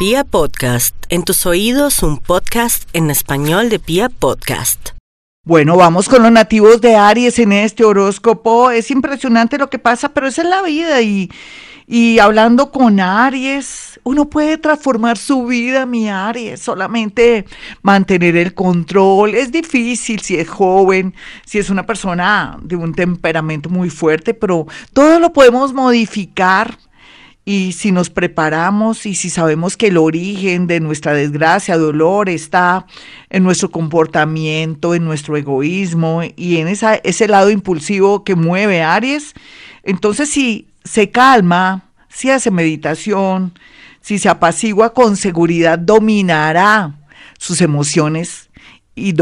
Pia Podcast, en tus oídos un podcast en español de Pia Podcast. Bueno, vamos con los nativos de Aries en este horóscopo. Es impresionante lo que pasa, pero esa es la vida y, y hablando con Aries, uno puede transformar su vida, mi Aries, solamente mantener el control. Es difícil si es joven, si es una persona de un temperamento muy fuerte, pero todo lo podemos modificar y si nos preparamos y si sabemos que el origen de nuestra desgracia, dolor, está en nuestro comportamiento, en nuestro egoísmo y en esa, ese lado impulsivo que mueve Aries, entonces si se calma, si hace meditación, si se apacigua con seguridad, dominará sus emociones y,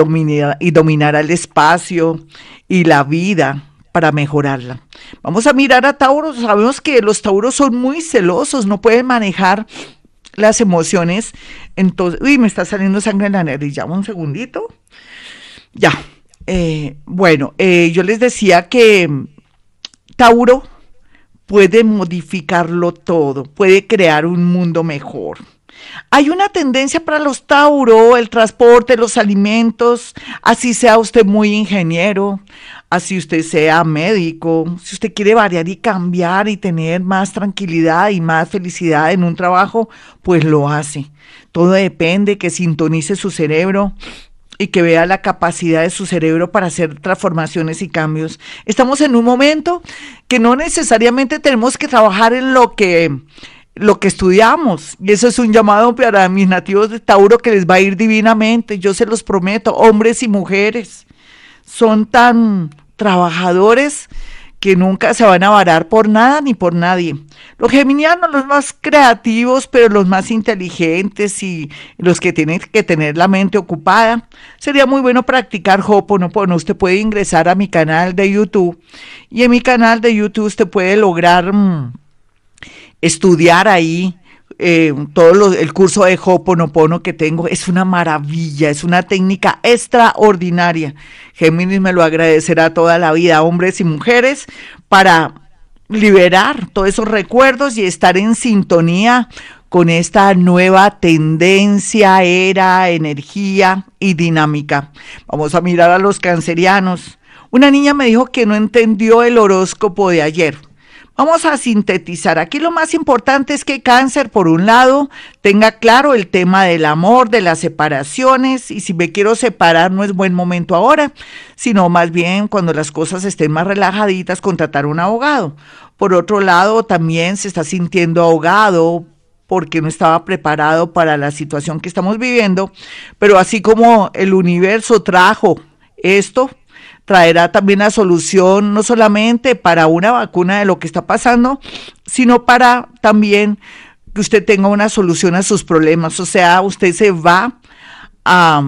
y dominará el espacio y la vida para mejorarla. Vamos a mirar a Tauro. Sabemos que los Tauros son muy celosos, no pueden manejar las emociones. Entonces, uy, me está saliendo sangre en la nariz. Ya, un segundito. Ya. Eh, bueno, eh, yo les decía que Tauro puede modificarlo todo, puede crear un mundo mejor. Hay una tendencia para los Tauro, el transporte, los alimentos, así sea usted muy ingeniero, así usted sea médico, si usted quiere variar y cambiar y tener más tranquilidad y más felicidad en un trabajo, pues lo hace. Todo depende que sintonice su cerebro y que vea la capacidad de su cerebro para hacer transformaciones y cambios. Estamos en un momento que no necesariamente tenemos que trabajar en lo que lo que estudiamos. Y eso es un llamado para mis nativos de Tauro que les va a ir divinamente, yo se los prometo, hombres y mujeres. Son tan trabajadores que nunca se van a varar por nada ni por nadie. Los geminianos, los más creativos, pero los más inteligentes y los que tienen que tener la mente ocupada. Sería muy bueno practicar Hoponopono. Usted puede ingresar a mi canal de YouTube y en mi canal de YouTube usted puede lograr mm, estudiar ahí eh, todo el curso de Hoponopono que tengo es una maravilla, es una técnica extraordinaria. Géminis me lo agradecerá toda la vida, hombres y mujeres, para liberar todos esos recuerdos y estar en sintonía con esta nueva tendencia, era, energía y dinámica. Vamos a mirar a los cancerianos. Una niña me dijo que no entendió el horóscopo de ayer. Vamos a sintetizar. Aquí lo más importante es que cáncer, por un lado, tenga claro el tema del amor, de las separaciones, y si me quiero separar no es buen momento ahora, sino más bien cuando las cosas estén más relajaditas, contratar un abogado. Por otro lado, también se está sintiendo ahogado porque no estaba preparado para la situación que estamos viviendo, pero así como el universo trajo esto, traerá también la solución no solamente para una vacuna de lo que está pasando, sino para también que usted tenga una solución a sus problemas. O sea, usted se va a,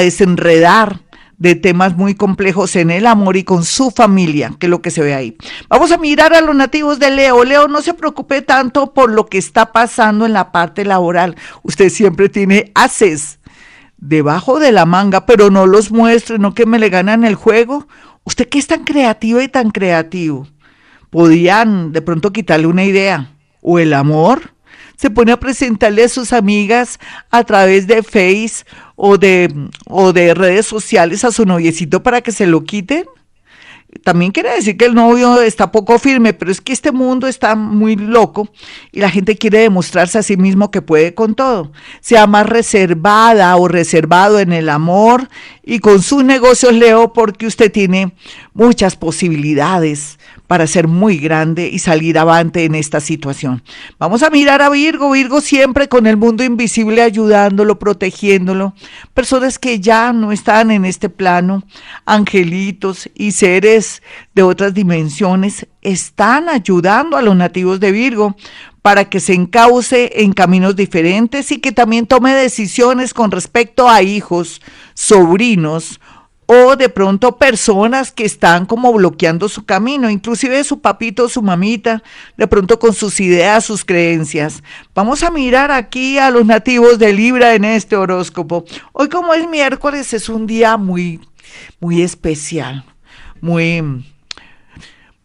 desenredar de temas muy complejos en el amor y con su familia, que es lo que se ve ahí. Vamos a mirar a los nativos de Leo. Leo, no se preocupe tanto por lo que está pasando en la parte laboral. Usted siempre tiene haces debajo de la manga, pero no los muestre, no que me le ganan el juego. Usted que es tan creativo y tan creativo, podían de pronto quitarle una idea o el amor. Se pone a presentarle a sus amigas a través de Face o de, o de redes sociales a su noviecito para que se lo quiten también quiere decir que el novio está poco firme, pero es que este mundo está muy loco y la gente quiere demostrarse a sí mismo que puede con todo. Sea más reservada o reservado en el amor y con sus negocios, Leo, porque usted tiene muchas posibilidades para ser muy grande y salir avante en esta situación. Vamos a mirar a Virgo, Virgo siempre con el mundo invisible ayudándolo, protegiéndolo. Personas que ya no están en este plano, angelitos y seres de otras dimensiones, están ayudando a los nativos de Virgo para que se encauce en caminos diferentes y que también tome decisiones con respecto a hijos, sobrinos o de pronto personas que están como bloqueando su camino, inclusive su papito, su mamita, de pronto con sus ideas, sus creencias. Vamos a mirar aquí a los nativos de Libra en este horóscopo. Hoy como es miércoles es un día muy, muy especial, muy,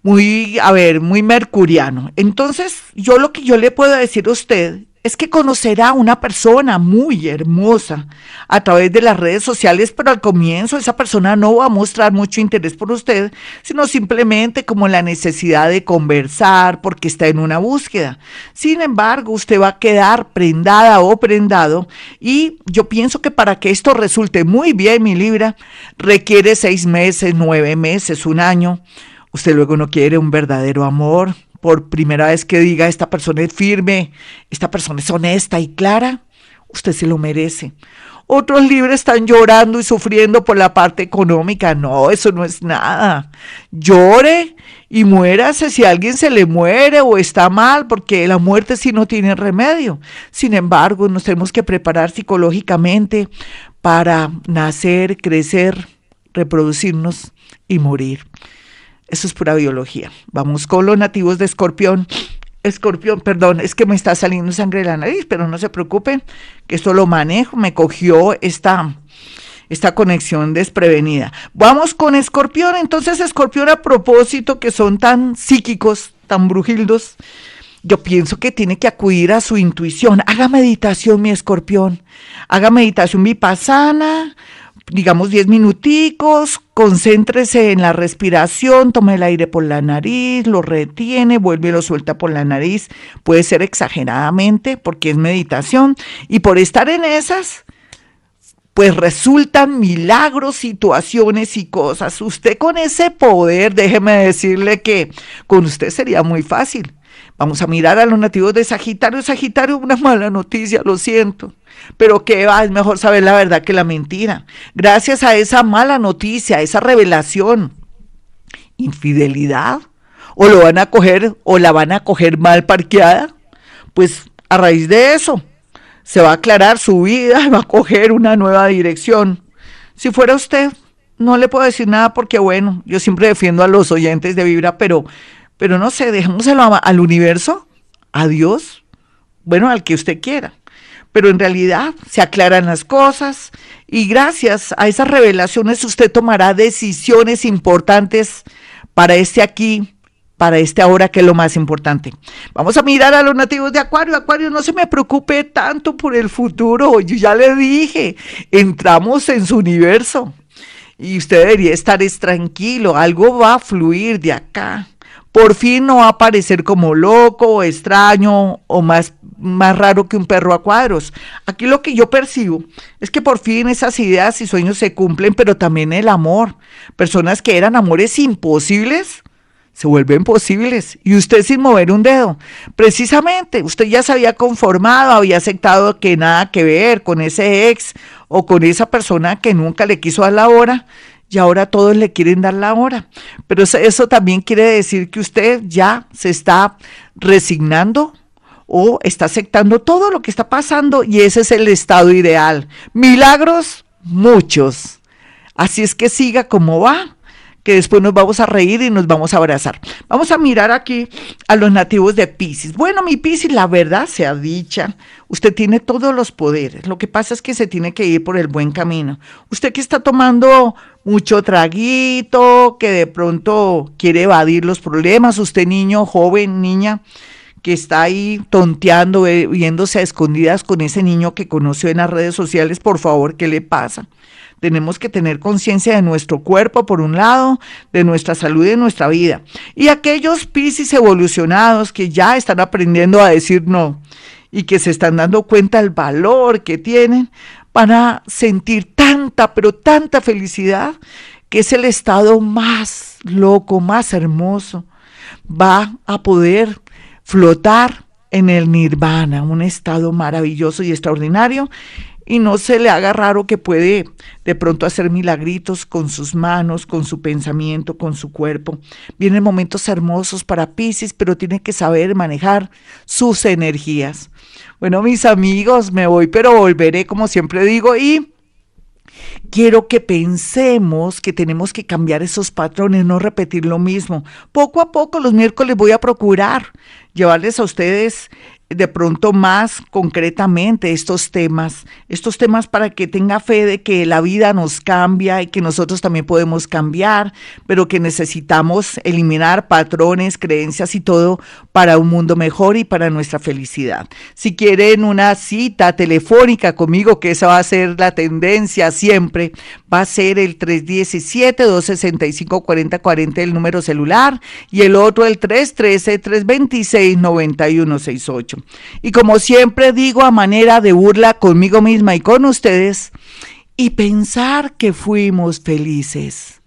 muy, a ver, muy mercuriano. Entonces, yo lo que yo le puedo decir a usted es que conocerá a una persona muy hermosa a través de las redes sociales, pero al comienzo esa persona no va a mostrar mucho interés por usted, sino simplemente como la necesidad de conversar porque está en una búsqueda. Sin embargo, usted va a quedar prendada o prendado y yo pienso que para que esto resulte muy bien, mi Libra, requiere seis meses, nueve meses, un año. Usted luego no quiere un verdadero amor, por primera vez que diga esta persona es firme, esta persona es honesta y clara, usted se lo merece. Otros libres están llorando y sufriendo por la parte económica. No, eso no es nada. Llore y muérase si alguien se le muere o está mal, porque la muerte sí no tiene remedio. Sin embargo, nos tenemos que preparar psicológicamente para nacer, crecer, reproducirnos y morir. Eso es pura biología. Vamos con los nativos de Escorpión. Escorpión, perdón, es que me está saliendo sangre de la nariz, pero no se preocupen, que esto lo manejo, me cogió esta, esta conexión desprevenida. Vamos con Escorpión, entonces Escorpión a propósito que son tan psíquicos, tan brujildos, yo pienso que tiene que acudir a su intuición. Haga meditación, mi Escorpión. Haga meditación vipassana, digamos 10 minuticos, concéntrese en la respiración, tome el aire por la nariz, lo retiene, vuelve y lo suelta por la nariz. Puede ser exageradamente porque es meditación y por estar en esas, pues resultan milagros, situaciones y cosas. Usted con ese poder, déjeme decirle que con usted sería muy fácil. Vamos a mirar a los nativos de Sagitario. Sagitario, una mala noticia, lo siento. Pero qué va, es mejor saber la verdad que la mentira. Gracias a esa mala noticia, a esa revelación, infidelidad, o lo van a coger o la van a coger mal parqueada, pues a raíz de eso se va a aclarar su vida va a coger una nueva dirección. Si fuera usted, no le puedo decir nada porque bueno, yo siempre defiendo a los oyentes de Vibra, pero, pero no sé, dejémoselo al universo, a Dios, bueno, al que usted quiera pero en realidad se aclaran las cosas y gracias a esas revelaciones usted tomará decisiones importantes para este aquí, para este ahora que es lo más importante. Vamos a mirar a los nativos de Acuario. Acuario, no se me preocupe tanto por el futuro. Yo ya le dije, entramos en su universo y usted debería estar tranquilo. Algo va a fluir de acá por fin no va a aparecer como loco extraño o más, más raro que un perro a cuadros. Aquí lo que yo percibo es que por fin esas ideas y sueños se cumplen, pero también el amor. Personas que eran amores imposibles se vuelven posibles y usted sin mover un dedo. Precisamente, usted ya se había conformado, había aceptado que nada que ver con ese ex o con esa persona que nunca le quiso dar la hora y ahora todos le quieren dar la hora. Pero eso también quiere decir que usted ya se está resignando o está aceptando todo lo que está pasando y ese es el estado ideal. Milagros, muchos. Así es que siga como va que después nos vamos a reír y nos vamos a abrazar. Vamos a mirar aquí a los nativos de Pisces. Bueno, mi Pisces, la verdad sea dicha, usted tiene todos los poderes. Lo que pasa es que se tiene que ir por el buen camino. Usted que está tomando mucho traguito, que de pronto quiere evadir los problemas, usted niño, joven, niña, que está ahí tonteando, eh, viéndose a escondidas con ese niño que conoció en las redes sociales, por favor, ¿qué le pasa? Tenemos que tener conciencia de nuestro cuerpo, por un lado, de nuestra salud y de nuestra vida. Y aquellos piscis evolucionados que ya están aprendiendo a decir no y que se están dando cuenta del valor que tienen, van a sentir tanta, pero tanta felicidad que es el estado más loco, más hermoso. Va a poder flotar en el nirvana, un estado maravilloso y extraordinario y no se le haga raro que puede de pronto hacer milagritos con sus manos, con su pensamiento, con su cuerpo. Vienen momentos hermosos para Pisces, pero tiene que saber manejar sus energías. Bueno, mis amigos, me voy, pero volveré, como siempre digo, y quiero que pensemos que tenemos que cambiar esos patrones, no repetir lo mismo. Poco a poco los miércoles voy a procurar llevarles a ustedes de pronto más concretamente estos temas, estos temas para que tenga fe de que la vida nos cambia y que nosotros también podemos cambiar, pero que necesitamos eliminar patrones, creencias y todo para un mundo mejor y para nuestra felicidad. Si quieren una cita telefónica conmigo, que esa va a ser la tendencia siempre, va a ser el 317-265-4040 el número celular y el otro el 313-326-9168. Y como siempre digo a manera de burla conmigo misma y con ustedes, y pensar que fuimos felices.